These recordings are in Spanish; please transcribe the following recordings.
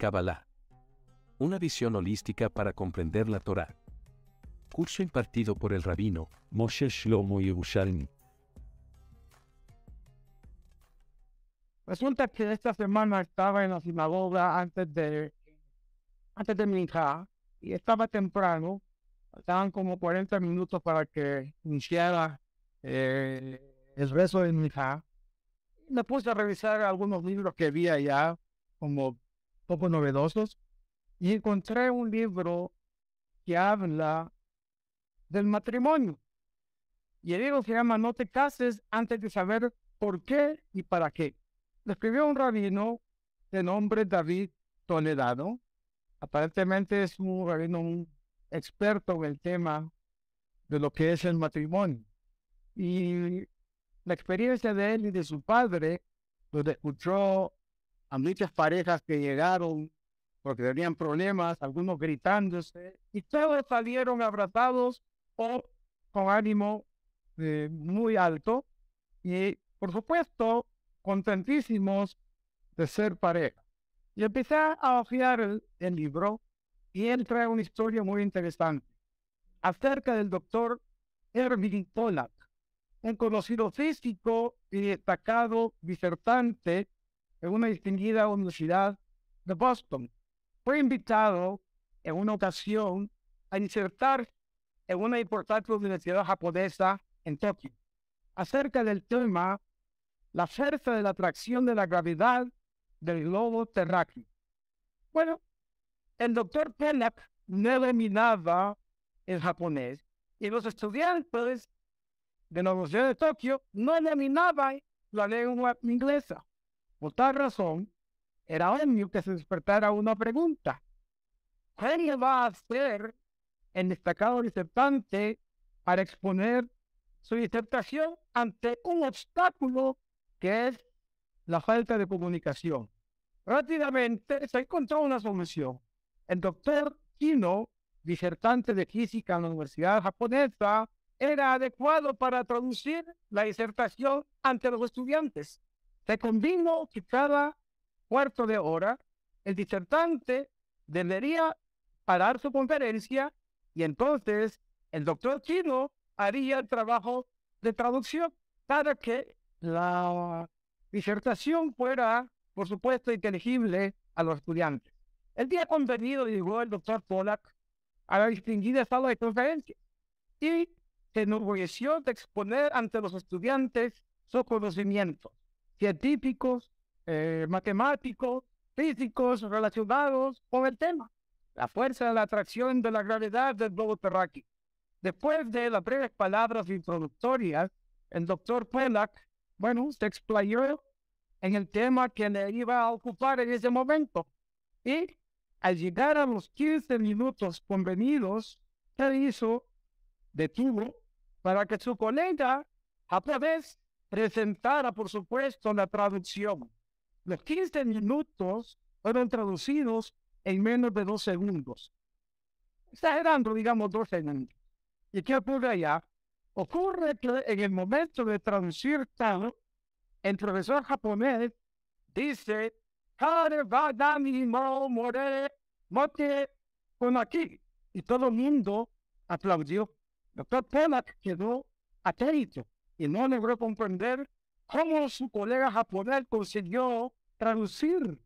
Kabbalah. Una visión holística para comprender la Torá. Curso impartido por el rabino Moshe Shlomo Yerushalmi. Resulta que esta semana estaba en la sinagoga antes de, antes de Minja y estaba temprano. Estaban como 40 minutos para que iniciara eh, el rezo de Minja. Me puse a revisar algunos libros que vi allá, como poco novedosos, y encontré un libro que habla del matrimonio. Y el libro se llama No te cases antes de saber por qué y para qué. Lo escribió un rabino de nombre David Toledano. Aparentemente es un rabino experto en el tema de lo que es el matrimonio. Y la experiencia de él y de su padre, donde escuchó a muchas parejas que llegaron porque tenían problemas, algunos gritándose, y todos salieron abrazados o con ánimo eh, muy alto. Y por supuesto, contentísimos de ser pareja. Y empecé a ojear el, el, libro y él trae una historia muy interesante acerca del doctor Erwin Pollack, un conocido físico y destacado disertante en una distinguida universidad de Boston. Fue invitado en una ocasión a disertar en una importante universidad japonesa en Tokio acerca del tema la fuerza de la atracción de la gravedad del globo terráqueo. Bueno, el doctor Pollack no dominaba el japonés y los estudiantes de la Universidad de Tokio no dominaban la lengua inglesa. Por tal razón, era obvio que se despertara una pregunta. ¿Qué va a hacer el destacado disertante para exponer su disertación ante un obstáculo que es la falta de comunicación. Rápidamente se encontró una solución. El doctor Kino, disertante de física en la Universidad japonesa, era adecuado para traducir la disertación ante los estudiantes. Se convino que cada cuarto de hora el disertante debería parar su conferencia y entonces el doctor Kino haría el trabajo de traducción para que la disertación fuera, por supuesto, inteligible a los estudiantes. El día convenido llegó el doctor Pollack a la distinguida sala de conferencia y se enorgulleció de exponer ante los estudiantes sus conocimientos científicos, eh, matemáticos, físicos relacionados con el tema, la fuerza de la atracción de la gravedad del globo terráqueo. Después de las breves palabras introductorias, el doctor Pollack bueno, se explayó en el tema que le iba a ocupar en ese momento. Y al llegar a los 15 minutos convenidos, se hizo, detuvo, para que su colega a través presentara, por supuesto, la traducción. Los 15 minutos fueron traducidos en menos de dos segundos. Exagerando, digamos, dos segundos. ¿Y qué ocurre allá? Ocurre que en el momento de traducir tal, el profesor japonés dice, con aquí. Y todo el mundo aplaudió. Doctor Pollack quedó atento y no logró comprender cómo su colega japonés consiguió traducir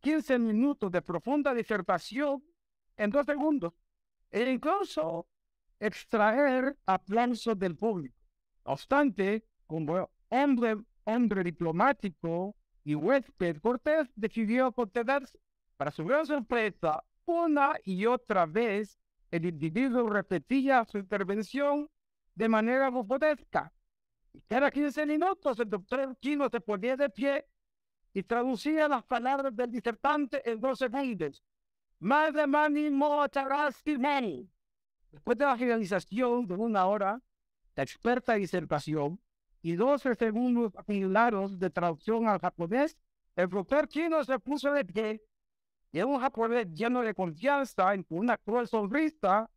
15 minutos de profunda disertación en dos segundos e incluso extraer aplausos del público. No obstante, como hombre, hombre diplomático y huésped, Cortés decidió contenerse. Para su gran sorpresa, una y otra vez, el individuo repetía su intervención de manera bufotesca. Cada 15 minutos el doctor Quino se ponía de pie y traducía las palabras del disertante en dos segundos. Más de mani, mani. Después de la finalización de una hora, la experta disertación y 12 segundos claros de traducción al japonés, el profesor chino se puso de pie y un japonés lleno de confianza con una cruel sonrisa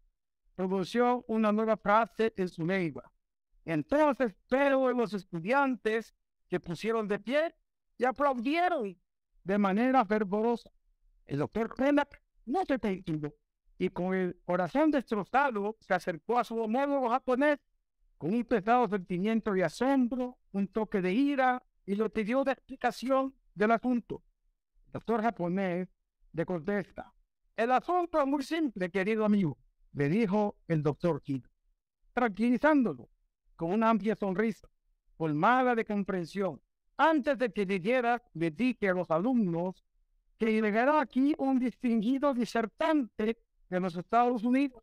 pronunció una nueva frase en su lengua. Entonces, pero los estudiantes se pusieron de pie y aplaudieron de manera fervorosa. El doctor Krenak no se detuvo y con el corazón destrozado se acercó a su homólogo japonés con un pesado sentimiento de asombro, un toque de ira y lo pidió de explicación del asunto. El doctor japonés le contesta, el asunto es muy simple, querido amigo, le dijo el doctor Kido, tranquilizándolo con una amplia sonrisa, colmada de comprensión. Antes de que llegara, le dije a los alumnos que llegará aquí un distinguido disertante de los Estados Unidos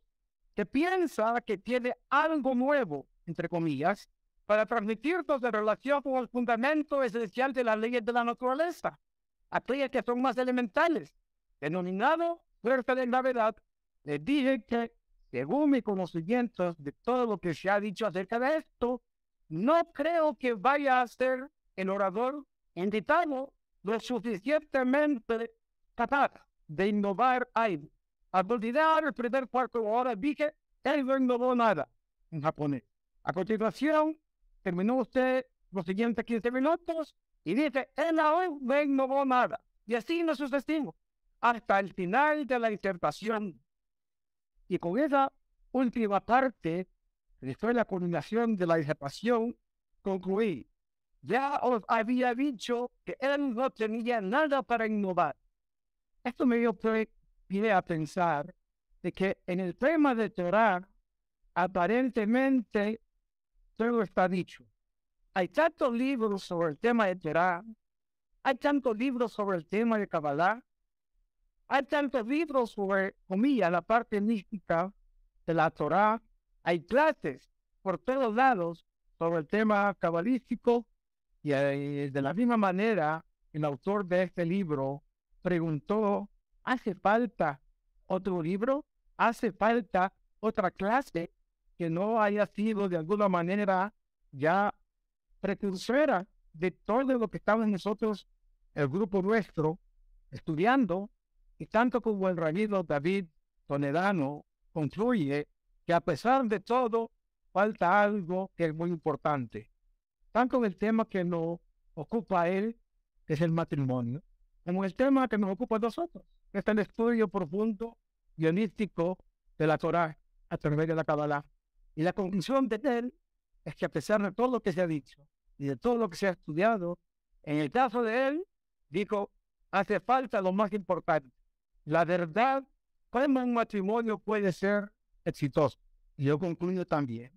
que piensa que tiene algo nuevo, entre comillas, para transmitirnos en relación con el fundamento esencial de las leyes de la naturaleza, aquellas que son más elementales, denominado fuerza de gravedad. Le dije que, según mi conocimiento de todo lo que se ha dicho acerca de esto, no creo que vaya a ser el orador invitado lo suficientemente capaz de innovar algo. Al olvidar el primer cuarto de hora, dije, él no innovó nada en japonés. A continuación, terminó usted los siguientes 15 minutos y dice, él aún no innovó nada. Y así no sucesivos, hasta el final de la disertación. Y con esa última parte, después de la culminación de la disertación, concluí. Ya os había dicho que él no tenía nada para innovar. Esto me dio a pensar de que en el tema de Torah, aparentemente todo está dicho. Hay tantos libros sobre el tema de Torah, hay tantos libros sobre el tema de Kabbalah, hay tantos libros sobre, comillas, la parte mística de la Torah, hay clases por todos lados sobre el tema cabalístico y eh, de la misma manera el autor de este libro preguntó, ¿hace falta otro libro? ¿Hace falta otra clase que no haya sido de alguna manera ya precursora de todo lo que estamos nosotros, el grupo nuestro, estudiando, y tanto como el rabino David Toledano concluye que a pesar de todo, falta algo que es muy importante. Tanto el tema que nos ocupa él, que es el matrimonio, como el tema que nos ocupa a nosotros, que es el estudio profundo, guionístico de la Torah a través de la Kabbalah. Y la conclusión de él es que a pesar de todo lo que se ha dicho y de todo lo que se ha estudiado, en el caso de él, dijo, hace falta lo más importante, la verdad, cómo un matrimonio puede ser exitoso. Yo concluyo también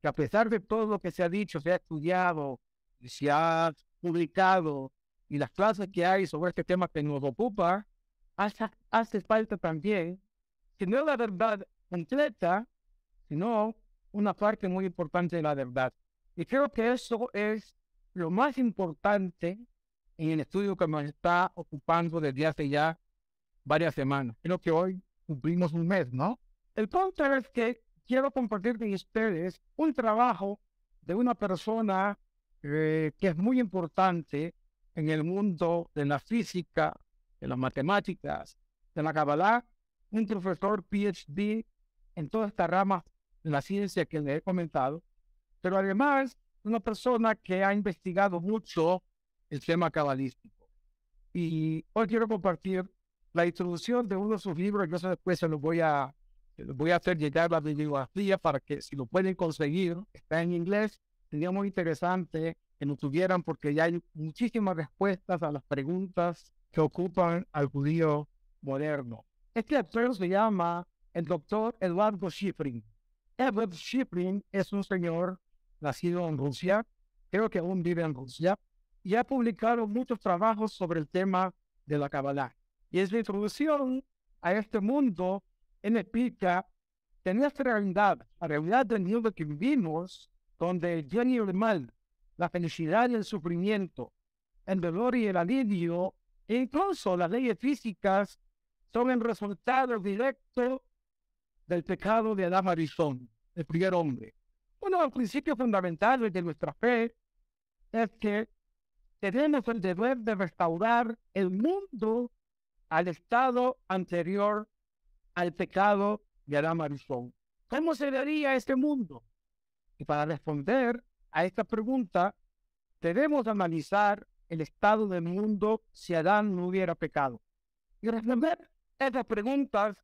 que a pesar de todo lo que se ha dicho, se ha estudiado, se ha publicado y las clases que hay sobre este tema que nos ocupa, hace, hace falta también, que no la verdad completa, sino una parte muy importante de la verdad. Y creo que eso es lo más importante en el estudio que nos está ocupando desde hace ya varias semanas. Creo que hoy cumplimos un mes, ¿no? El punto es que quiero compartir con ustedes un trabajo de una persona eh, que es muy importante en el mundo de la física, de las matemáticas, de la Kabbalah, un profesor PhD en toda esta rama de la ciencia que le he comentado, pero además una persona que ha investigado mucho el tema cabalístico. Y hoy quiero compartir la introducción de uno de sus libros, yo después se los voy a voy a hacer llegar la bibliografía para que si lo pueden conseguir, está en inglés, sería muy interesante que lo tuvieran porque ya hay muchísimas respuestas a las preguntas que ocupan al judío moderno. Este actor se llama el doctor Eduardo Schifrin. Eduardo Schifrin es un señor nacido en Rusia, creo que aún vive en Rusia, y ha publicado muchos trabajos sobre el tema de la Kabbalah. Y es la introducción a este mundo en explica que nuestra realidad, la realidad del mundo que vivimos, donde el bien y el mal, la felicidad y el sufrimiento, el dolor y el alivio, e incluso las leyes físicas, son el resultado directo del pecado de Adán Arizón, el primer hombre. Uno de los principios fundamentales de nuestra fe es que tenemos el deber de restaurar el mundo al estado anterior al pecado de Adán Arizón. ¿Cómo se vería este mundo? Y para responder a esta pregunta, debemos analizar el estado del mundo si Adán no hubiera pecado. y responder esas preguntas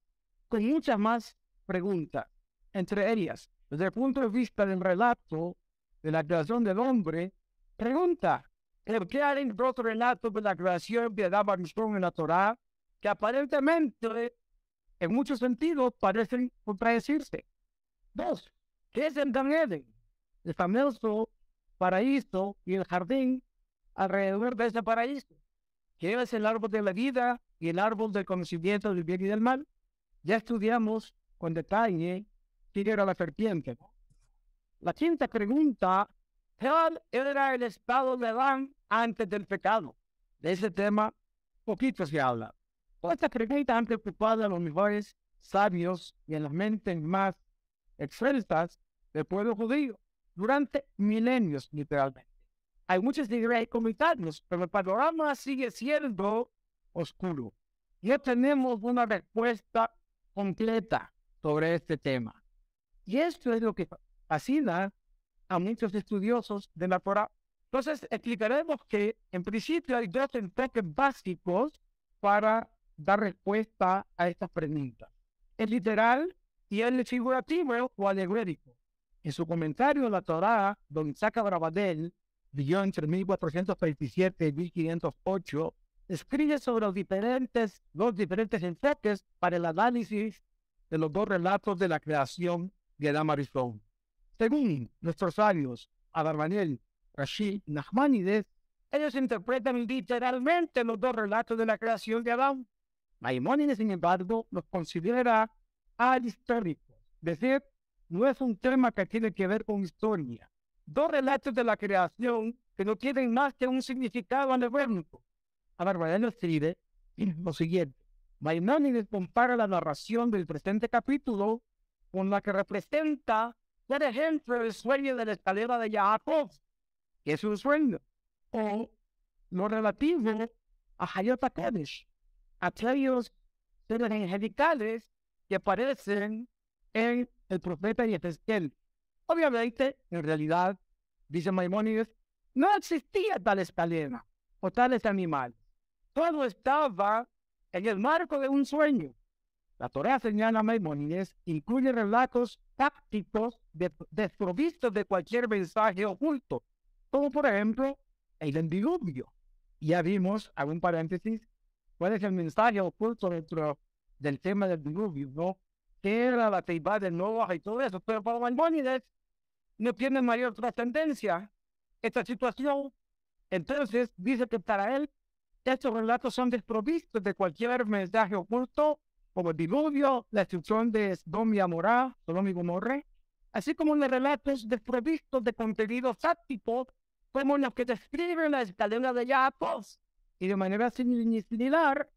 con muchas más preguntas. Entre ellas, desde el punto de vista del relato de la creación del hombre, pregunta, ¿por qué hay otros relatos de la creación de Adán en la Torah que aparentemente, en muchos sentidos, parecen contradecirse? Dos, ¿qué es el Dan Eden? El famoso paraíso y el jardín alrededor de ese paraíso. ¿Qué es el árbol de la vida y el árbol del conocimiento del bien y del mal? Ya estudiamos con detalle quién era la serpiente. La quinta pregunta, ¿cuál era el estado de Adán antes del pecado? De ese tema poquito se habla. Esta pregunta han preocupado a los mejores sabios y en las mentes más excelsas del pueblo judío durante milenios, literalmente. Hay muchos y comentarios, pero el panorama sigue siendo oscuro. Ya tenemos una respuesta completa sobre este tema. Y esto es lo que fascina a muchos estudiosos de la Torah. Entonces, explicaremos que en principio hay dos enfoques básicos para dar respuesta a estas preguntas. El literal y el figurativo o alegórico. En su comentario la Torah, don Isaac Abrabadel, vivió entre 1427 y 1508, escribe sobre los diferentes, los diferentes enfoques para el análisis de los dos relatos de la creación de Adam Aristón. Según nuestros sabios, Abarbanel, Rashid Nachmanides, ellos interpretan literalmente los dos relatos de la creación de Adán. Maimónides, sin embargo, los considera ahistóricos, es decir, no es un tema que tiene que ver con historia. Dos relatos de la creación que no tienen más que un significado alegórico. Abarbanel escribe lo siguiente. Maimónides compara la narración del presente capítulo con la que representa, por ejemplo, el sueño de la escalera de Jacob, que es un sueño, o lo relativo a Hayat Kadesh, aquellos seres angelicales que aparecen en el profeta Ezequiel. Obviamente, en realidad, dice Maimónides, no existía tal escalera o tales animales. Todo estaba en el marco de un sueño. La Torah señala a Maimónides, incluye relatos tácticos desprovistos de cualquier mensaje oculto, como por ejemplo el diluvio. Ya vimos, hago un paréntesis, cuál es el mensaje oculto dentro del tema del diluvio, ¿no? Que era la teibá del Noah y todo eso, pero para Maimónides no tiene mayor trascendencia esta situación. Entonces dice que para él estos relatos son desprovistos de cualquier mensaje oculto, como el diluvio, la destrucción de Sodom y Amorá, Sodom y Gomorra, así como los relatos desprovistos de contenido táctico, como los que describen la escalera de Jacob, y de manera similar,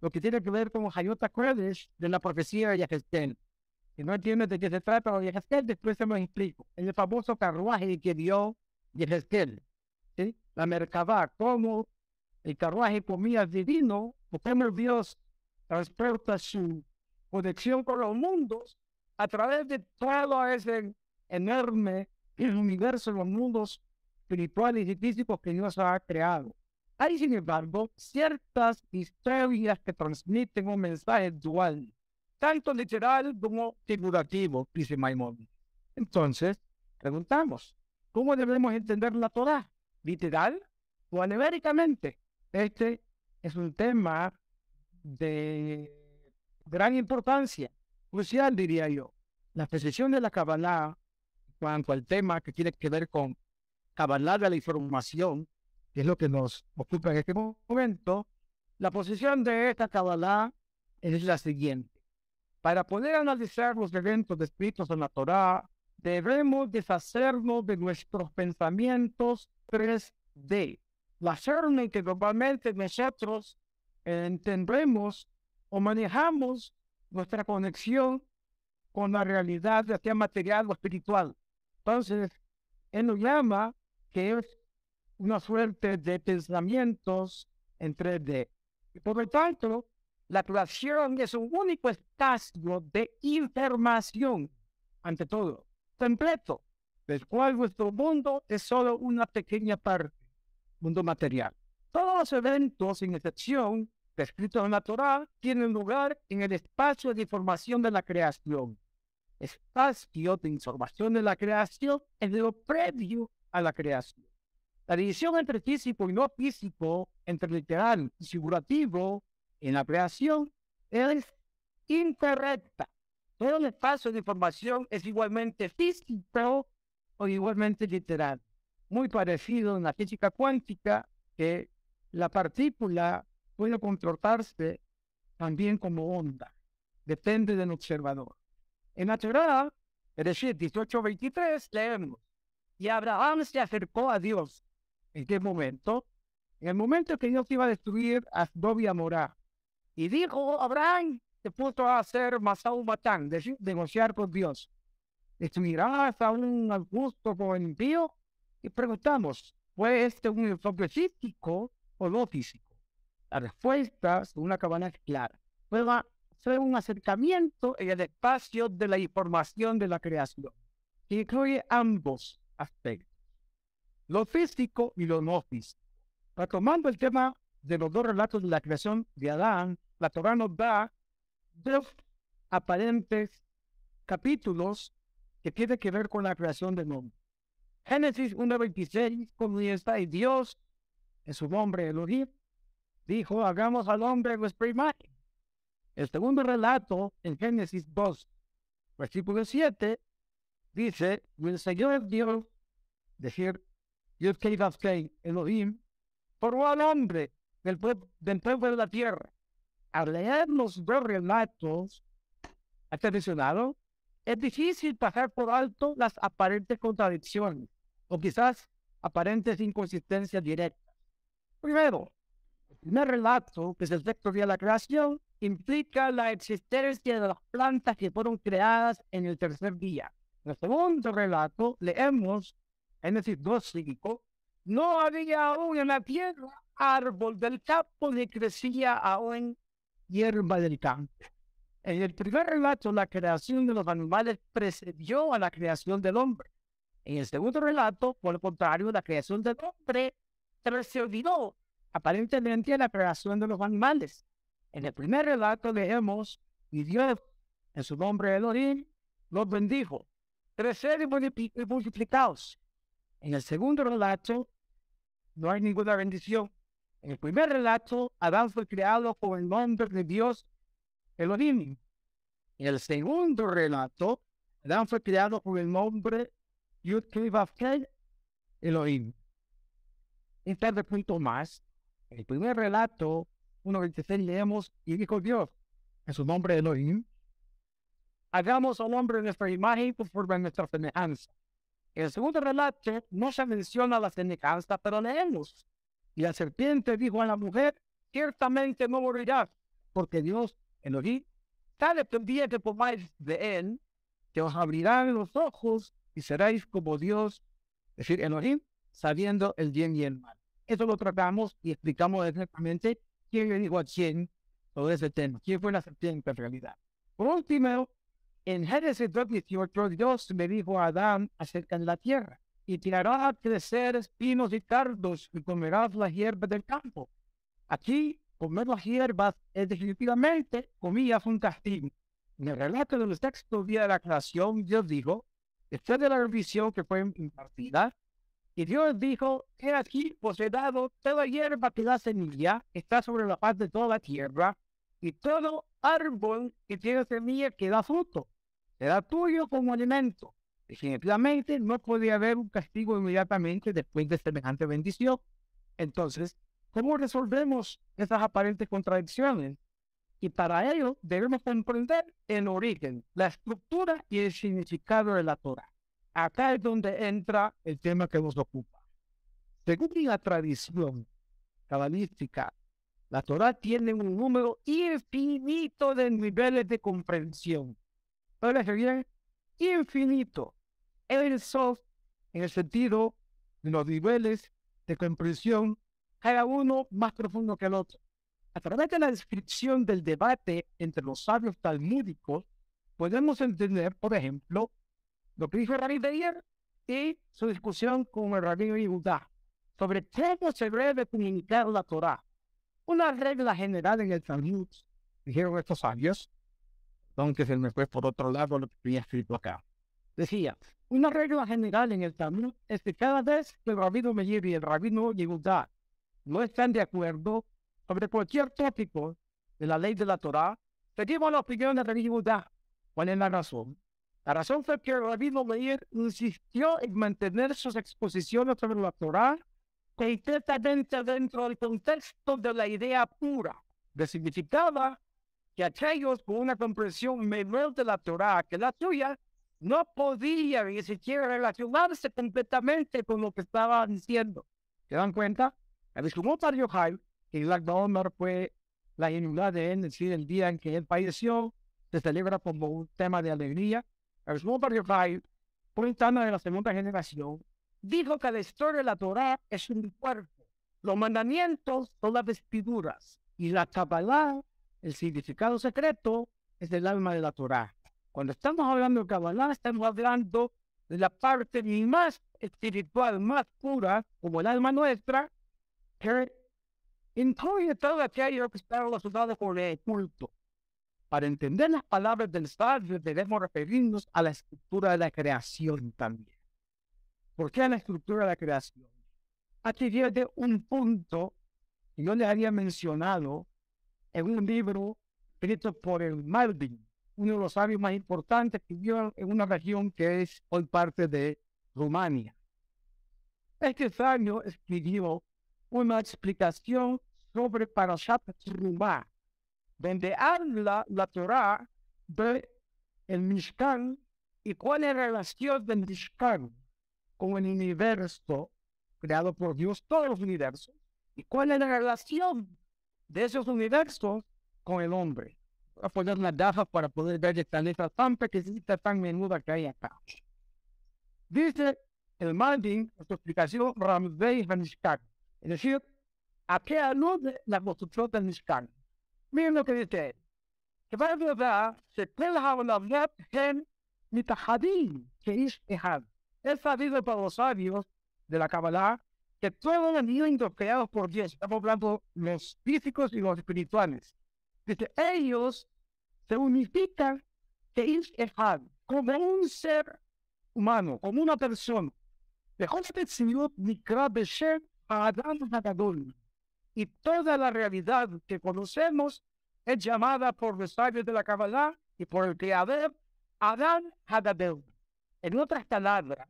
lo que tiene que ver con Hayota Kodesh de la profecía de Yehezkel. Si no entiendes de qué se trata de Yehezkel, después se lo explico. En el famoso carruaje que dio Yehezkel, ¿sí? la Merkabah, como el carruaje comía divino, porque Dios transporta su conexión con los mundos a través de todo ese enorme universo, los mundos espirituales y físicos que Dios ha creado. Hay, sin embargo, ciertas historias que transmiten un mensaje dual, tanto literal como figurativo, dice Maimonides. Entonces, preguntamos, ¿cómo debemos entender la Torah? ¿Literal o alegóricamente? Este es un tema de gran importancia, crucial diría yo. La precisión de la Kabbalah, cuanto al tema que tiene que ver con Kabbalah de la información, que es lo que nos ocupa en este momento, la posición de esta Kabbalah es la siguiente. Para poder analizar los eventos descritos en la Torah, debemos deshacernos de nuestros pensamientos 3D la forma en que globalmente nosotros entendemos o manejamos nuestra conexión con la realidad, ya sea material o espiritual. Entonces, él nos llama que es una suerte de pensamientos en 3D. Y por lo tanto, la creación es un único espacio de información, ante todo, completo, del cual nuestro mundo es solo una pequeña parte mundo material. Todos los eventos, sin excepción, descritos en la Torah tienen lugar en el espacio de información de la creación. Espacio de información de la creación es lo previo a la creación. La división entre físico y no físico, entre literal y figurativo en la creación es incorrecta. Todo el espacio de información es igualmente físico o igualmente literal. Muy parecido en la física cuántica, que la partícula puede comportarse también como onda. Depende del observador. En la Torah, es decir, 18.23, leemos, y Abraham se acercó a Dios. ¿En qué momento? En el momento que Dios iba a destruir a y Morá. Y dijo, Abraham, se puso a hacer Masau Matán, decir, negociar con Dios. ¿Destruirás a un justo con impío? Y preguntamos, ¿fue este un enfoque físico o no físico? La respuesta, según la cabana, es clara. Fue, fue un acercamiento en el espacio de la información de la creación, que incluye ambos aspectos, lo físico y lo no físico. Retomando el tema de los dos relatos de la creación de Adán, la Torah nos da dos aparentes capítulos que tienen que ver con la creación del mundo. Génesis 1.26 comienza y Dios, en su nombre Elohim, dijo, hagamos al hombre nuestra imagen. El segundo relato, en Génesis 2, versículo 7, dice, el Señor Dios, decir, Dios que Elohim, formó al hombre del, del pueblo de la tierra al leer los dos relatos mencionado, es difícil pasar por alto las aparentes contradicciones o quizás aparentes inconsistencias directas. Primero, el primer relato, que es el texto de la creación, implica la existencia de las plantas que fueron creadas en el tercer día. En el segundo relato, leemos, en Génesis 2.5, no había aún en la tierra árbol del campo ni crecía aún hierba del campo. En el primer relato, la creación de los animales precedió a la creación del hombre. En el segundo relato, por el contrario, la creación del hombre precedió aparentemente a la creación de los animales. En el primer relato leemos, y Dios, en su nombre Elohim, los bendijo. Crecer y multiplicados. En el segundo relato, no hay ninguna bendición. En el primer relato, Adán fue creado con el nombre de Dios Elohim. En el segundo relato, Adán fue creado con el nombre Yud Elohim. Un de punto más. En el primer relato, 1.26 leemos, y dijo Dios, en su nombre Elohim, hagamos al hombre en nuestra imagen conforme a nuestra semejanza. El segundo relato no se menciona la semejanza, pero leemos y la serpiente dijo a la mujer, ciertamente no morirás, porque Dios, Elohim, tal día que comáis de él, que os abrirán los ojos y seréis como Dios, es decir, Elohim, sabiendo el bien y el mal. Eso lo tratamos y explicamos exactamente quién le dijo a quién todo ese tema, quién fue la serpiente en realidad. Por último, en Génesis 2.18, Dios me dijo a Adán acerca de la tierra y tirará a crecer espinos y cardos y comerás la hierba del campo. Aquí, comer las hierbas es definitivamente, comillas, un castigo. En el relato de los textos de la creación, Dios dijo, después de la revisión que fue impartida, y Dios dijo, he aquí os he dado toda hierba que da semilla, está sobre la faz de toda la tierra, y todo árbol que tiene semilla que da fruto, será tuyo como alimento. Definitivamente no podía haber un castigo inmediatamente después de semejante bendición. Entonces, ¿cómo resolvemos esas aparentes contradicciones? Y para ello debemos comprender el origen, la estructura y el significado de la Torah. Acá es donde entra el tema que nos ocupa. Según la tradición cabalística, la Torah tiene un número infinito de niveles de comprensión. Parece bien, infinito el soft en el sentido de los niveles de comprensión, cada uno más profundo que el otro. A través de la descripción del debate entre los sabios talmúdicos, podemos entender, por ejemplo, lo que dijo Rabbi Beyer y su discusión con el Rabbi Yehuda sobre cómo se debe comunicar la Torah. una regla general en el Talmud, dijeron estos sabios, aunque se me fue por otro lado lo que había escrito acá. Decía, una regla general en el Talmud es que cada vez que el rabino Meir y el rabino Yehudá no están de acuerdo sobre cualquier tópico de la ley de la Torah, pedimos la opinión del rabino Yehudá. ¿Cuál es la razón? La razón fue que el rabino Meir insistió en mantener sus exposiciones sobre la Torah completamente dentro del contexto de la idea pura, de significaba que aquellos con una comprensión menor de la Torah que la suya no podían ni siquiera relacionarse completamente con lo que estaba diciendo. ¿Se dan cuenta? El Shlomo Yochai, que la Omer fue la inunidad de él, es decir, el día en que él falleció, se celebra como un tema de alegría. El Shlomo Yochai tema de la segunda generación dijo que la historia de la Torah es un cuerpo. Los mandamientos son las vestiduras y la Kabbalah, el significado secreto, es el alma de la Torah. Cuando estamos hablando de Kabbalah, estamos hablando de la parte más espiritual, más pura, como el alma nuestra, que incluye todo aquello que está relacionado con el culto. Para entender las palabras del sabio debemos referirnos a la estructura de la creación también. ¿Por qué la estructura de la creación? Aquí viene un punto que yo le había mencionado en un libro escrito por el Malvin, uno de los sabios más importantes que vivió en una región que es hoy parte de Rumania. Este sabio escribió una explicación sobre Parashat Rumá, donde habla la Torah de el Mishkan y cuál es la relación del Mishkan con el universo creado por Dios, todos los universos, y cuál es la relación de esos universos con el hombre. Voy a poner una daja para poder ver esta letra tan pequeñita, tan menuda que hay acá. Dice el Maldin, en su explicación, Ramsey Mishkan. Es decir, ¿a qué alude la construcción del Mishkan? Miren lo que dice él. Que va a verdad, se puede hablar en Mitahadim, que es Ehad. Es sabido para los sabios de la Kabbalah que todos los mundos creados por Dios, estamos hablando los físicos y los espirituales, que ellos se unifican que es como un ser humano, como una persona. Y toda la realidad que conocemos es llamada por los sabios de la Kabbalah y por el creador Adán Hadadel. En otras palabras,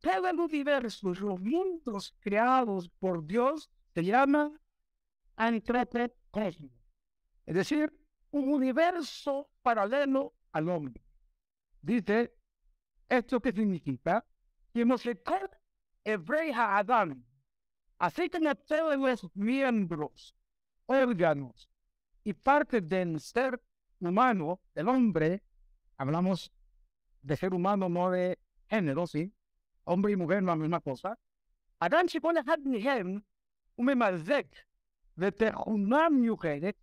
todo el universo, los mundos creados por Dios, se llaman antropocosmos. Es decir, un universo paralelo al hombre. Dice, ¿esto qué significa? Que Mosecot hebrea Adán, así que todos los miembros, órganos y partes del ser humano, del hombre, hablamos de ser humano, no de género, ¿sí? Hombre y mujer, no la misma cosa. אדם שכל אחד מהם הוא ממזג ותכונה מיוחדת,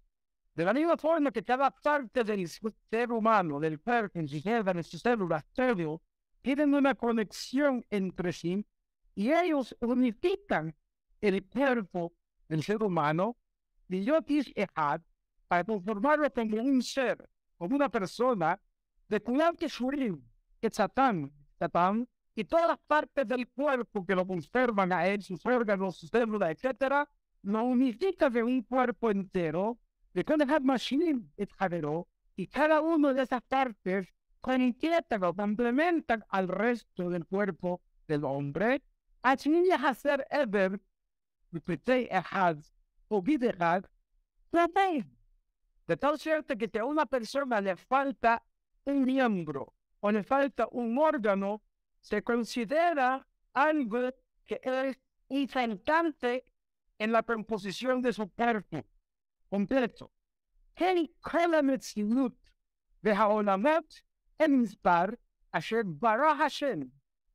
de la misma forma que cada parte del ser humano, del cuerpo, en sistema, de sus células, cerebro, tienen una conexión entre sí y ellos unifican el cuerpo del ser humano, y yo Echad, para transformarlo como un ser, como una persona, de cuidar que Shurim, que Satán, Satán, y todas las partes del cuerpo que lo conservan a él, sus órganos, sus células, etc., lo unifica de un cuerpo entero, de cada machine y cada una de esas partes conectan o complementan al resto del cuerpo del hombre, así hacer ever, o de tal suerte que a una persona le falta un miembro o le falta un órgano, se considera algo que es infantante en la composición de su cuerpo completo. El המציאות והעולמות הם מספר אשר ברא השם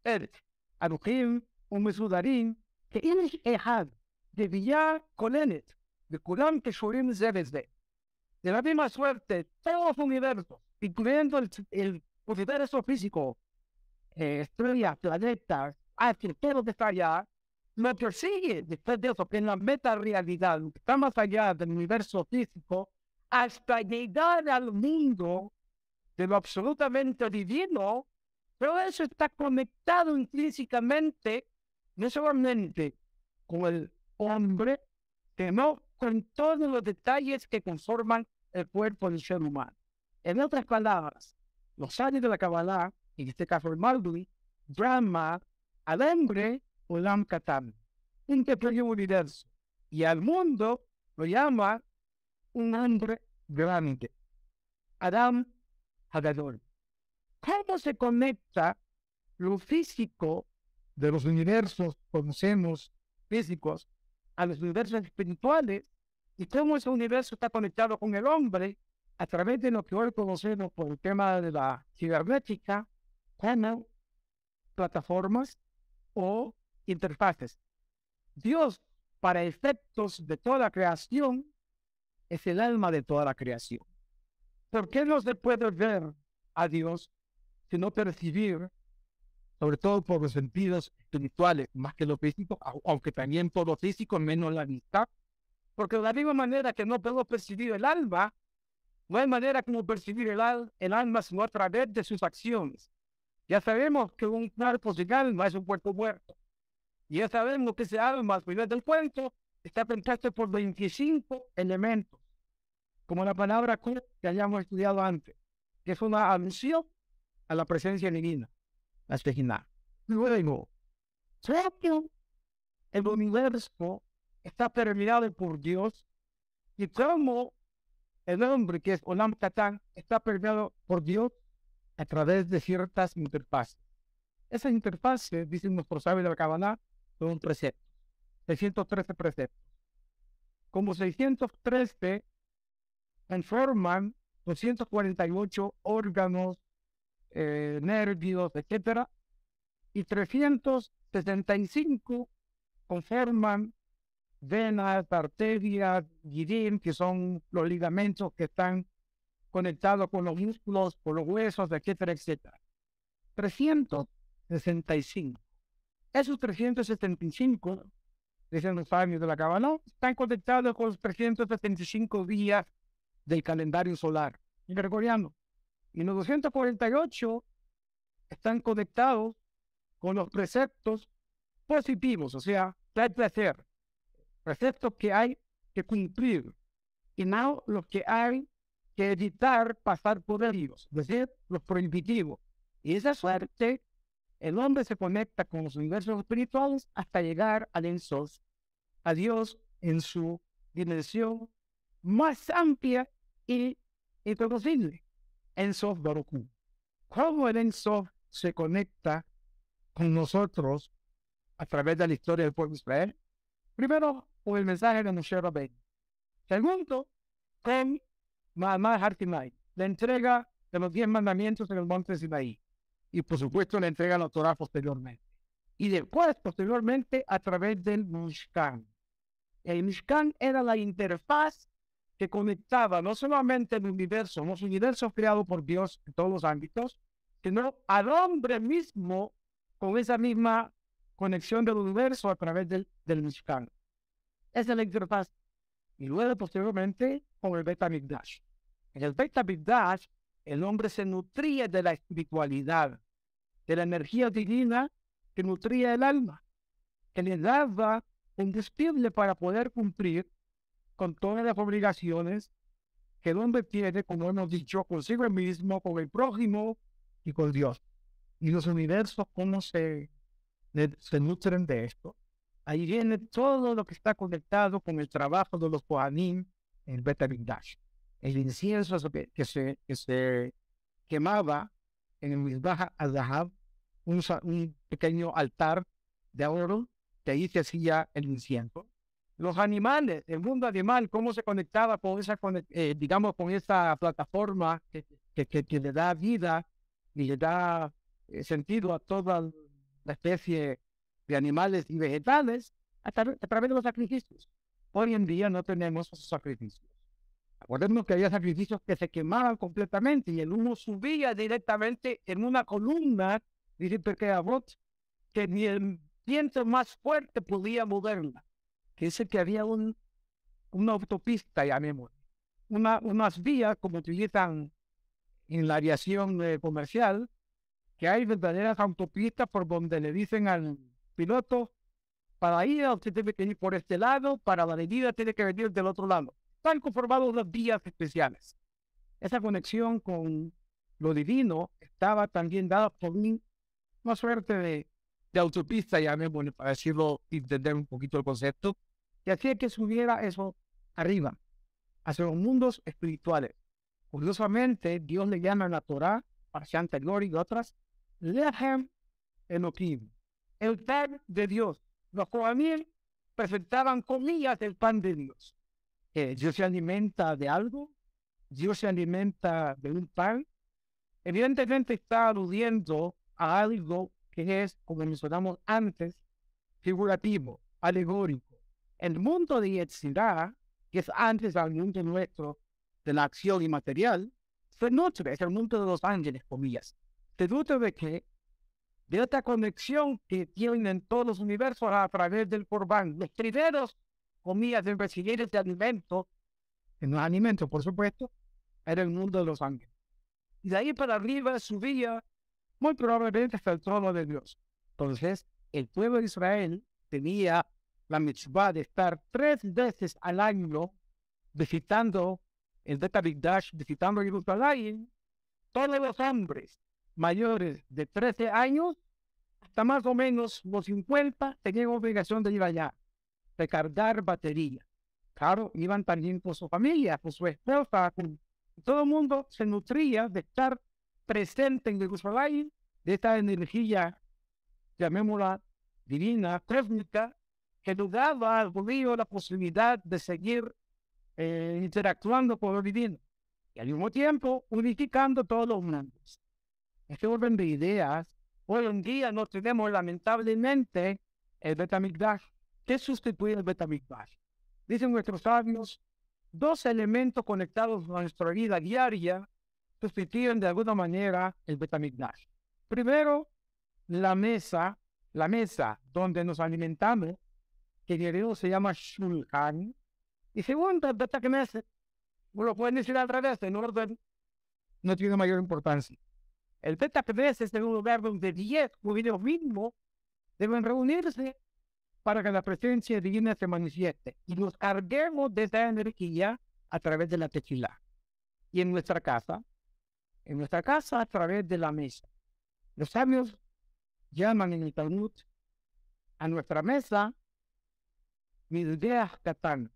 את אנוכים ומסודרים כאיש אחד, בביאה כוללת, וכולם קשורים זה בזה. De la misma suerte, todos los universos, incluyendo el, el universo físico, eh, estrellas, planetas, todo que está allá, lo que sigue después de eso, que en la meta realidad, que está más allá del universo físico, hasta llegar al mundo de lo absolutamente divino, pero eso está conectado intrínsecamente, no solamente con el hombre, sino con todos los detalles que conforman el cuerpo del ser humano. En otras palabras, los años de la Kabbalah, en este caso el Maldui, Brahma al hombre Olam Katan, un pequeño universo, y al mundo lo llama un hombre grande, Adam Hagadol. ¿Cómo se conecta lo físico de los universos, conocemos físicos, a los universos espirituales y cómo ese universo está conectado con el hombre a través de lo que hoy conocemos por el tema de la cibernética, plataformas o interfaces. Dios, para efectos de toda la creación, es el alma de toda la creación. ¿Por qué no se puede ver a Dios sino percibir, sobre todo por los sentidos espirituales, más que lo físico, aunque también por lo físico, menos la vista? Porque de la misma manera que no podemos percibir el alma, no hay manera como percibir el, el alma sino a través de sus acciones. Ya sabemos que un cuerpo sin alma es un cuerpo muerto. Y ya sabemos que ese alma, al final del cuento, está compuesto por 25 elementos, como la palabra que hayamos estudiado antes, que es una alusión a la presencia divina, la Shejina. Luego, el universo está permeado por Dios y como el hombre que es Olam Katan está permeado por Dios a través de ciertas interfaces. Esas interfaces, dicen nuestros sabios de la Kabbalah, son preceptos, 613 preceptos. Como 613 conforman 248 órganos, eh, nervios, etcétera, y 365 conforman venas, arterias, guirín, que son los ligamentos que están conectados con los músculos, con los huesos, etcétera, etcétera. 365. Esos 365, dicen los sabios de la Kabbalah, están conectados con los 365 días del calendario solar gregoriano. Y los 248 están conectados con los preceptos positivos, o sea, hay que hacer, preceptos que hay que cumplir y no los que hay que evitar pasar por ellos, es decir, los prohibitivos. Y esa suerte, el hombre se conecta con los universos espirituales hasta llegar al Ensos, a Dios en su dimensión más amplia y introducible, Ensos Baruch ¿Cómo el Ensos se conecta con nosotros a través de la historia del pueblo de Israel? Primero, con el mensaje de Moshe Rabbeinu. Segundo, con Mahamad Hartimai, la entrega de los diez mandamientos en el monte Sinaí. Y por supuesto, la entrega de la Torah posteriormente. Y después, posteriormente, a través del Mishkan. El Mishkan era la interfaz que conectaba no solamente el universo, los universos creados por Dios en todos los ámbitos, sino al hombre mismo con esa misma conexión del universo a través del, del Mishkan. Esa es la interfaz. Y luego, posteriormente, con el Beta Mikdash. En el Beta Mikdash, el hombre se nutría de la espiritualidad, de la energía divina que nutría el alma, que le daba combustible para poder cumplir con todas las obligaciones que el hombre tiene, como hemos dicho, consigo mismo, con el prójimo y con Dios. Y los universos, cómo se, se nutren de esto. Ahí viene todo lo que está conectado con el trabajo de los Kohanim en Betamigdash. El incienso que, que, se, que se quemaba en el Mizbah al un, un pequeño altar de oro, que ahí se hacía el incienso. Los animales, el mundo animal, cómo se conectaba con esa, eh, digamos, con esa plataforma que, que, que, le da vida y le da eh, sentido a toda la especie de animales y vegetales a, través de los sacrificios. Hoy en día no tenemos esos sacrificios. Acordemos que había sacrificios que se quemaban completamente y el humo subía directamente en una columna, dice Perkei que ni el viento más fuerte podía moverla. Que dice que había un, una autopista, llamémoslo, una, unas vías como utilizan en la aviación eh, comercial, que hay verdaderas autopistas por donde le dicen al piloto, para ir usted tiene que ir por este lado, para la venida tiene que venir del otro lado. Están conformados las vías especiales. Esa conexión con lo divino estaba también dada por una suerte de, de autopista, llamémosle, para decirlo, entender un poquito el concepto, que hacía que subiera eso arriba, hacia los mundos espirituales. Curiosamente, Dios le llama en la Torah, parcial anterior y otras, Lehem Elohim, el pan de Dios. Los Kohanim presentaban comillas del pan de Dios. Eh, Dios se alimenta de algo, Dios se alimenta de un pan. Evidentemente está aludiendo a algo que es, como mencionamos antes, figurativo, alegórico. El mundo de Yetzirah, que es antes del mundo nuestro de la acción inmaterial, se nutre, es el mundo de los ángeles, comillas. Se nutre de que de otra conexión que tienen todos los universos a través del Corban. Los primeros, comillas, de recibir este alimento, en un alimento, por supuesto, era el mundo de los ángeles. Y de ahí para arriba subía muy probablemente hasta el trono de Dios. Entonces, el pueblo de Israel tenía la mitzvah de estar tres veces al año visitando el Betabikdash, visitando Jerusalén, todos los hombres mayores de 13 años hasta más o menos los 50 tenían obligación de ir allá, de cargar batería. Claro, iban también con su familia, con su esposa, todo el mundo se nutría de estar presente en Jerusalén, de esta energía, llamémosla divina, cósmica, que nos daba al judío la posibilidad de seguir eh, interactuando con lo divino y al mismo tiempo unificando todos los mundos. Este orden de ideas, hoy en día no tenemos lamentablemente el Betamigdash. ¿Qué sustituye el Betamigdash? Dicen nuestros sabios, dos elementos conectados a nuestra vida diaria sustituyen de alguna manera el Betamigdash. Primero, la mesa, la mesa donde nos alimentamos, que en hebreo se llama Shulchan. Y segundo, el Betamigdash, lo pueden decir al revés, en orden, no tiene mayor importancia. El Beta es un lugar donde 10 judíos mismos deben reunirse para que la presencia divina se manifieste y nos carguemos de esa energía a través de la tequila. Y en nuestra casa, en nuestra casa a través de la mesa. Los sabios llaman en el Talmud a nuestra mesa Mizbeach Katán.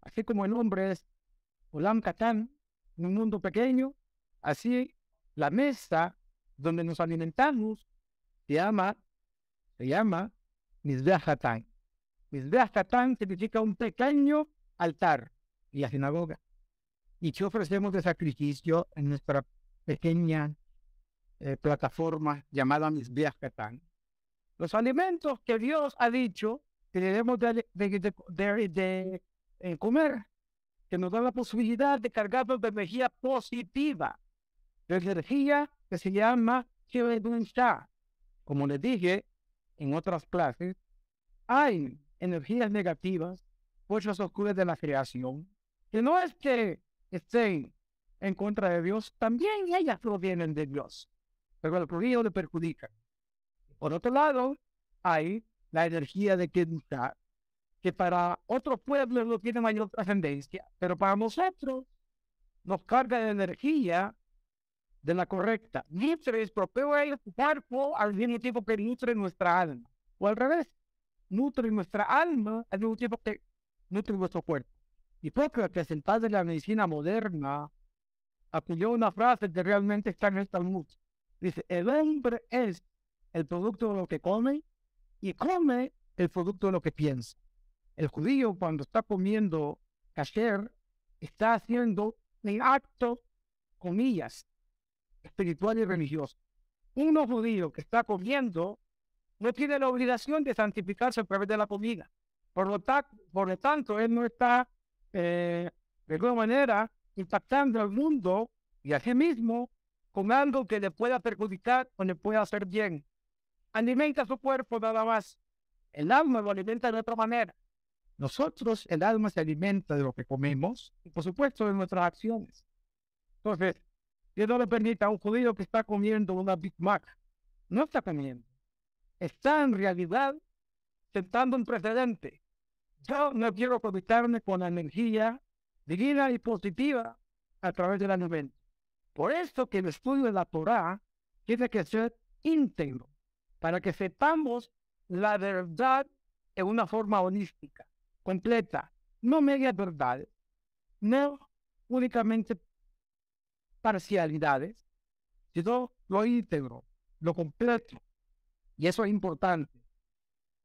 Así como el nombre es Olam Katán, un mundo pequeño, así la mesa donde nos alimentamos se llama, se llama Mizbeach Hatán. significa un pequeño altar y la sinagoga. Y que ofrecemos de sacrificio en nuestra pequeña eh, plataforma llamada Mizbeach Hatán. Los alimentos que Dios ha dicho que debemos de, comer, que nos da la posibilidad de cargarnos de energía positiva de energía que se llama Shah. Como les dije en otras clases, hay energías negativas, fuerzas oscuras de la creación, que no es que estén en contra de Dios, también ellas provienen de Dios, pero el río le perjudica. Por otro lado, hay la energía de Kedusha, que para otros pueblos no tiene mayor trascendencia, pero para nosotros nos carga de energía de la correcta. Nutre es propio el cuerpo al mismo tiempo que nutre nuestra alma. O al revés, nutre nuestra alma al mismo tiempo que nutre nuestro cuerpo. Y Hipócrates, el padre de la medicina moderna, acudió una frase que realmente está en el Talmud. Dice, el hombre es el producto de lo que come y come el producto de lo que piensa. El judío cuando está comiendo kasher está haciendo un acto, comillas, espiritual y religioso. Uno judío que está comiendo no tiene la obligación de santificarse a través de la comida. Por lo, por lo tanto, él no está eh, de alguna manera impactando al mundo y a sí mismo con algo que le pueda perjudicar o le pueda hacer bien. Alimenta su cuerpo nada más. El alma lo alimenta de otra manera. Nosotros, el alma se alimenta de lo que comemos y, por supuesto, de nuestras acciones. Entonces, Dios no le permite a un judío que está comiendo una Big Mac. No está comiendo. Está en realidad sentando un precedente. Yo no quiero conectarme con la energía divina y positiva a través de la alimento. Por eso que el estudio de la Torah tiene que ser íntegro, para que sepamos la verdad en una forma holística, completa, no media verdades, no únicamente parcialidades, sino lo íntegro, lo completo. Y eso es importante.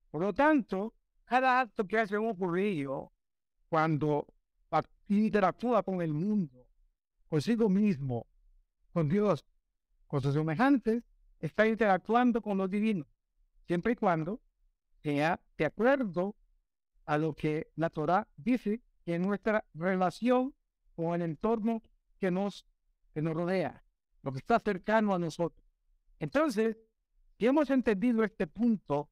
Por lo tanto, cada acto que hace un judío cuando interactúa con el mundo, consigo mismo, con Dios, con sus semejantes, está interactuando con lo divino, siempre y cuando sea de acuerdo a lo que la Torah dice que es nuestra relación con el entorno que nos, que nos rodea, lo que está cercano a nosotros. Entonces, si hemos entendido este punto,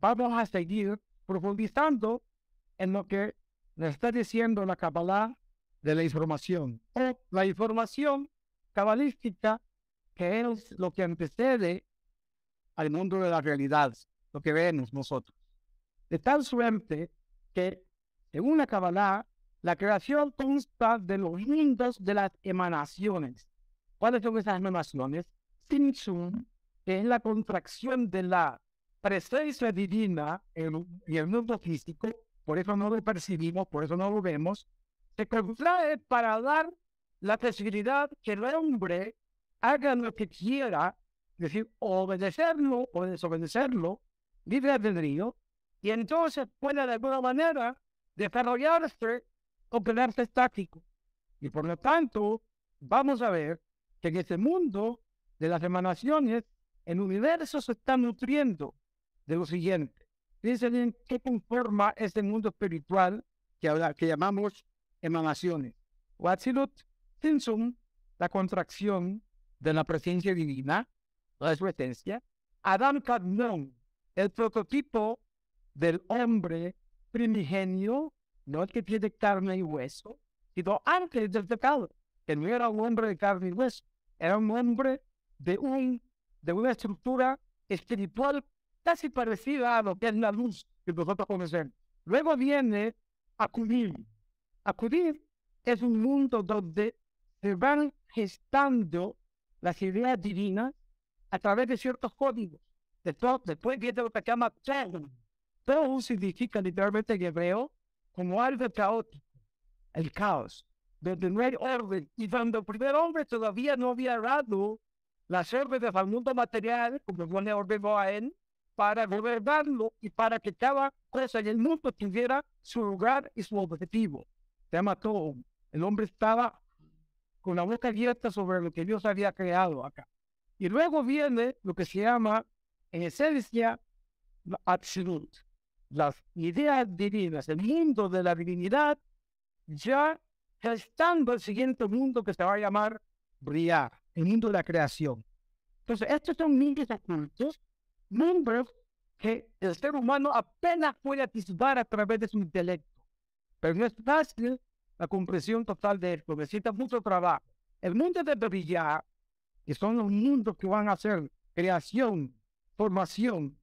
vamos a seguir profundizando en lo que nos está diciendo la Kabbalah de la información. La información cabalística, que es lo que antecede al mundo de la realidad, lo que vemos nosotros. De tal suerte que, según la Kabbalah, la creación consta de los mundos de las emanaciones. ¿Cuáles son esas emanaciones? Sinsun, que es la contracción de la presencia divina en, el mundo físico, por eso no lo percibimos, por eso no lo vemos, se contrae para dar la posibilidad que el hombre haga lo que quiera, es decir, obedecerlo o desobedecerlo, libre albedrío, y entonces puede de alguna manera desarrollarse o quedarse estático. Y por lo tanto, vamos a ver que en ese mundo de las emanaciones, el universo se está nutriendo de lo siguiente. Fíjense bien qué conforma este mundo espiritual que, que llamamos emanaciones. Watzilut Tinsum, la contracción de la presencia divina, la su esencia. Adam Kadmon, el prototipo del hombre primigenio, no el que tiene carne y hueso, sino antes del pecado, que no era un hombre de carne y hueso, era un hombre de, un, de una estructura espiritual casi parecida a lo que es la luz que nosotros conocemos. Luego viene acudir. Acudir es un mundo donde se van gestando las ideas divinas a través de ciertos códigos. Después, viene lo que se llama Tehum. Tehum significa literalmente en hebreo como algo caótico, el caos, donde no hay orden. Y cuando el primer hombre todavía no había dado las órdenes al mundo material, como ordenó a él, para gobernarlo y para que cada cosa en el mundo tuviera su lugar y su objetivo. Se llama todo. El hombre estaba con la boca abierta sobre lo que Dios había creado acá. Y luego viene lo que se llama, en esencia, absolut. Las ideas divinas, el mundo de la divinidad, ya gestando el siguiente mundo que se va a llamar brillar, el mundo de la creación. Entonces, estos son mundos ocultos nombres que el ser humano apenas puede atisbar a través de su intelecto. Pero no es fácil la comprensión total de esto, necesita mucho trabajo. El mundo de brillar, que son los mundos que van a ser creación, formación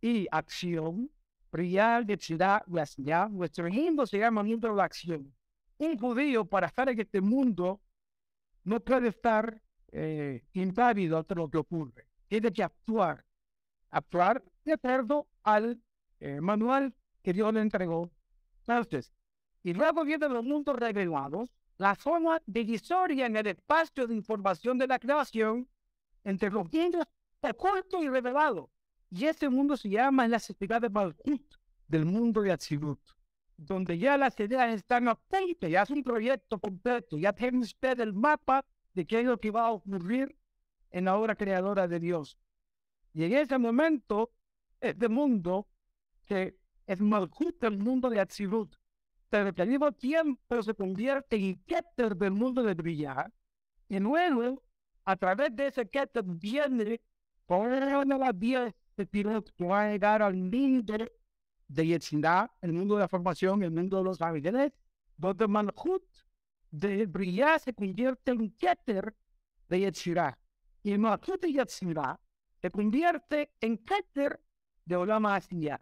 y acción, brillar, densidad, ya, nuestro mundo se llama mundo de la acción. Un judío para estar en este mundo no puede estar eh, impávido ante lo que ocurre. Tiene que actuar actuar de acuerdo al eh, manual que Dios le entregó Entonces, Y luego vienen los mundos revelados, la zona divisoria en el espacio de información de la creación entre los mundos oculto y revelado. Y este mundo se llama la sociedad de Malkut, del mundo de Atzilut, donde ya las ideas están a ya es un proyecto completo, ya tiene usted el mapa de qué es lo que va a ocurrir en la obra creadora de Dios. Y en ese momento, este mundo, que es Malkut, el mundo de Atzilut, pero que al mismo tiempo se convierte en Keter del mundo de brillar, y luego, a través de ese Keter viene toda la este piloto va a llegar al mundo de Yetzirah, el mundo de la formación, el mundo de los ángeles, donde Malchut de brillar se convierte en Keter de Yetzirah. Y Malchut de Yetzirah se convierte en Keter de Olam Asiya.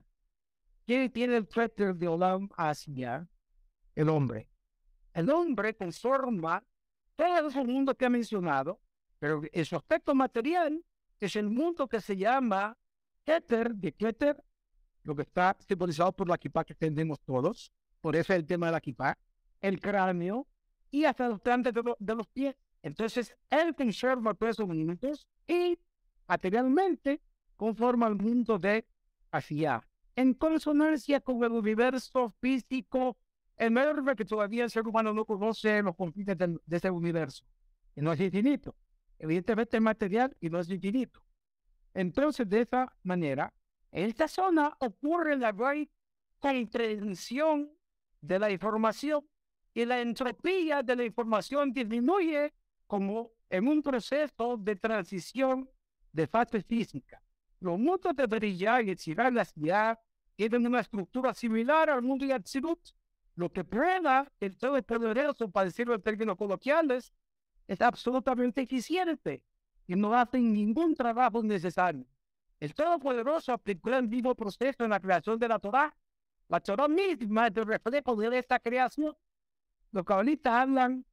¿Quién tiene el Keter de Olam Asiya? El hombre. El hombre conforma todo ese mundo que ha mencionado, pero en su aspecto material es el mundo que se llama Keter, de Keter, lo que está simbolizado por la kippah que tenemos todos, por eso es el tema de la kippah, el cráneo y hasta los plantes de, los pies. Entonces, él conserva todos esos minutos y materialmente conforma el mundo de hacia en consonancia con el universo físico enorme que todavía el ser humano no conoce los confines de, de ese universo. Y no es infinito. Evidentemente es material y no es infinito. Entonces, de esa manera, en esta zona ocurre la gran contradicción de la información y la entropía de la información disminuye como en un proceso de transición de fase física. Los mundos de brillar y excitar la ciudad tienen una estructura similar al mundo de Absolut. Lo que prueba el todo poderoso, para decirlo en términos coloquiales, es absolutamente eficiente y no hace ningún trabajo necesario. El Todopoderoso aplicó el mismo proceso en la creación de la Torah. La Torah misma es el reflejo de esta creación. Los cabalistas hablan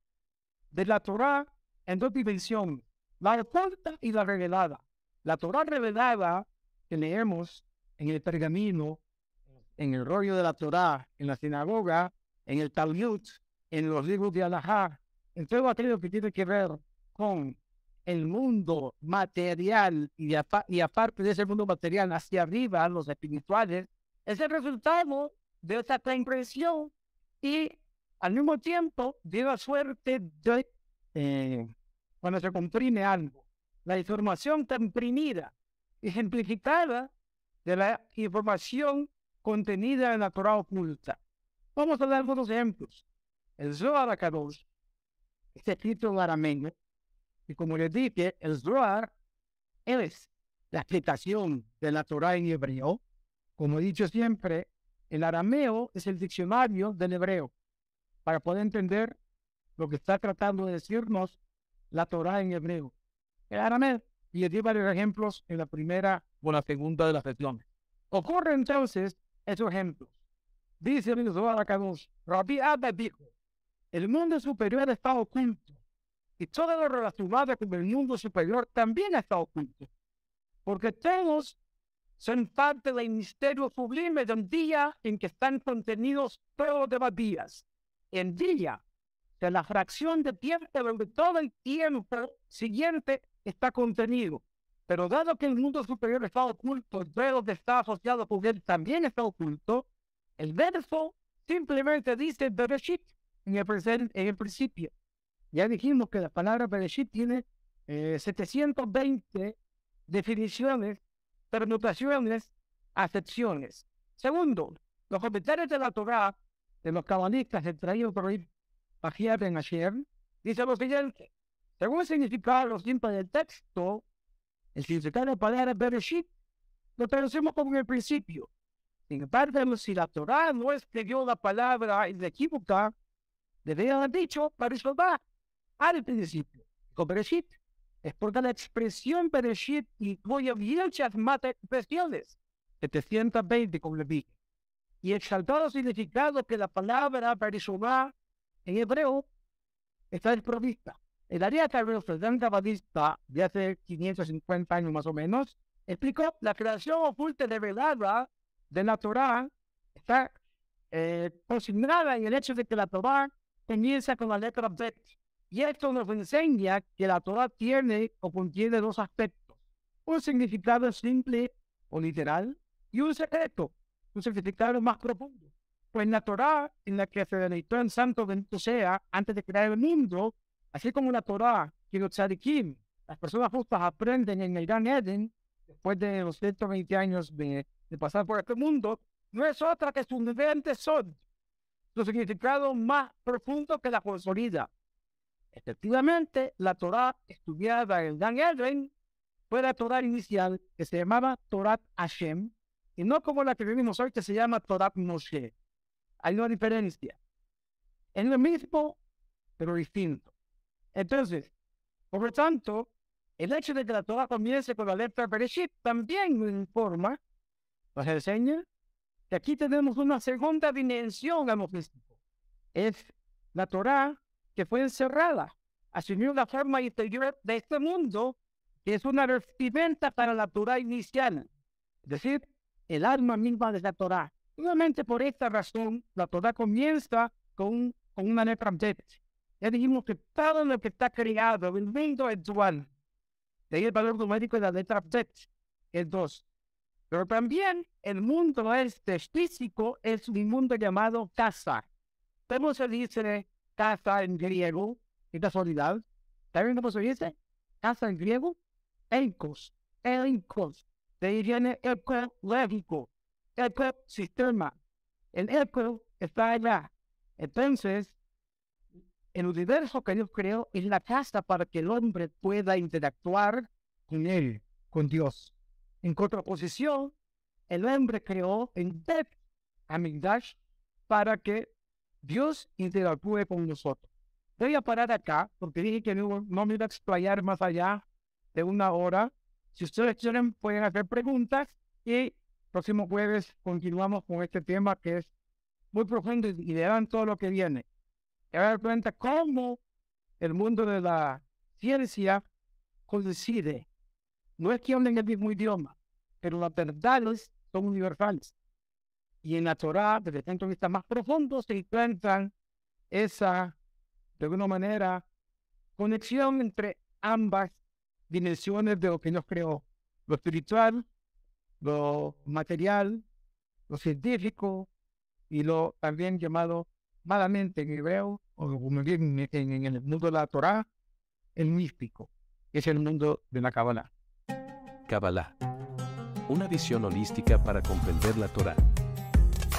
de la Torah en dos dimensiones, la oculta y la revelada. La Torah revelada que leemos en el pergamino, en el rollo de la Torah, en la sinagoga, en el Talmud, en los libros de Alajá, en todo aquello que tiene que ver con el mundo material y, aparte de ese mundo material hacia arriba, los espirituales, es el resultado de esa impresión y al mismo tiempo de la suerte de eh, cuando se comprime algo. La información comprimida, ejemplificada de la información contenida en la Torah oculta. Vamos a dar algunos ejemplos. El Zohar Kadosh, este arameo, y como les dije, el Zohar es la explicación de la Torah en hebreo. Como he dicho siempre, el arameo es el diccionario del hebreo para poder entender lo que está tratando de decirnos la Torah en hebreo. El arameo, y les di varios ejemplos en la primera o la segunda de las secciones. Ocurre entonces esos ejemplos. Dice el Zohar Kadosh, Rabbi Abba dijo, el mundo superior está oculto y todo lo relacionado con el mundo superior también está oculto. Porque todos son parte del misterio sublime del día en que están contenidos todos los demás días. El día de la fracción de tiempo donde todo el tiempo siguiente está contenido. Pero dado que el mundo superior está oculto, el todo que está asociado con él también está oculto, el verso simplemente dice Bereshit en el, en el principio. Ya dijimos que la palabra Bereshit tiene 720 eh, definiciones, permutaciones, acepciones. Segundo, los comentarios de la Torah de los cabalistas extraídos por Bajia Ben Asher dice lo siguiente. Según el significado simple del texto, el significado de la palabra Bereshit lo traducimos como en el principio. Sin embargo, si la Torah no escribió la palabra inequívoca, debería haber dicho va al principio. Con Bereshit es porque la expresión Bereshit incluye muchas más expresiones, 720 como le dije. Y exaltado significado que la palabra Bereshuvah en hebreo está desprovista. El área que el Cabalista de hace 550 años más o menos explicó la creación oculta de revelada de la Torah está eh, consignada en el hecho de que la Torah comienza con la letra Bet y esto nos enseña que la Torah tiene o contiene dos aspectos. Un significado simple o literal y un secreto, un significado más profundo. Pues la Torah en la que se deleitó en santo bendito sea antes de crear el mundo, así como la Torah que los tzadikim, las personas justas aprenden en el Gran Eden, después de los 120 años de, pasar por este mundo, no es otra que su nivel de son, su significado más profundo que la consolida. Efectivamente, la Torah estudiada en Dan Eden fue la Torah inicial que se llamaba Torah Hashem, y no como la que vivimos hoy que se llama Torah Moshe. Hay una diferencia. Es lo mismo, pero distinto. Entonces, por lo tanto, el hecho de que la Torah comience con la letra Bereshit también nos informa, nos enseña, que aquí tenemos una segunda dimensión a Es la Torah que fue encerrada, asumió la forma interior de este mundo, que es una vestimenta para la Torah inicial, es decir, el alma misma de la Torah. Nuevamente por esta razón, la Torah comienza con, con una letra Z. Ya dijimos que todo lo que está creado, el mundo es dual. De ahí el valor numérico de la letra Z, es 2. Pero también el mundo este físico es un mundo llamado casa. ¿Cómo se dice casa en griego? ¿Qué casualidad? ¿Saben cómo se dice? Casa en griego. Enkos. Enkos. De ahí viene el lógico. El eco está allá. Entonces, el universo que Dios creó es la casa para que el hombre pueda interactuar con él, con Dios. En contraposición, el hombre creó en Bet Amigdash para que Dios interactúe con nosotros. Voy a parar acá porque dije que no, me iba a explayar más allá de una hora. Si ustedes quieren, pueden hacer preguntas y próximo jueves continuamos con este tema que es muy profundo y verán todo lo que viene y dar cuenta cómo el mundo de la ciencia coincide. No es que hablen el mismo idioma, pero las verdades son universales. Y en la Torah, desde el punto de vista más profundo, se encuentran esa, de alguna manera, conexión entre ambas dimensiones de lo que nos creó. Lo espiritual, lo material, lo científico y lo también llamado malamente en hebreo, o como bien en, el mundo de la Torah, el místico, que es el mundo de la Kabbalah. Kabbalah. Una visión holística para comprender la Torah.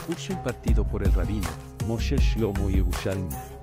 Curso impartido por el rabino Moshe Shlomo Yerushalmi.